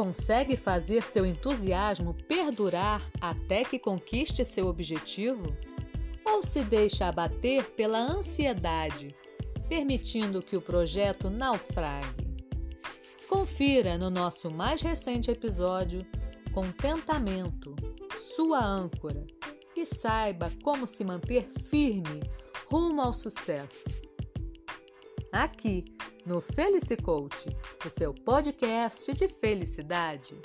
Consegue fazer seu entusiasmo perdurar até que conquiste seu objetivo? Ou se deixa abater pela ansiedade, permitindo que o projeto naufrague? Confira no nosso mais recente episódio Contentamento, sua âncora, e saiba como se manter firme rumo ao sucesso. Aqui no Felice Coach, o seu podcast de felicidade.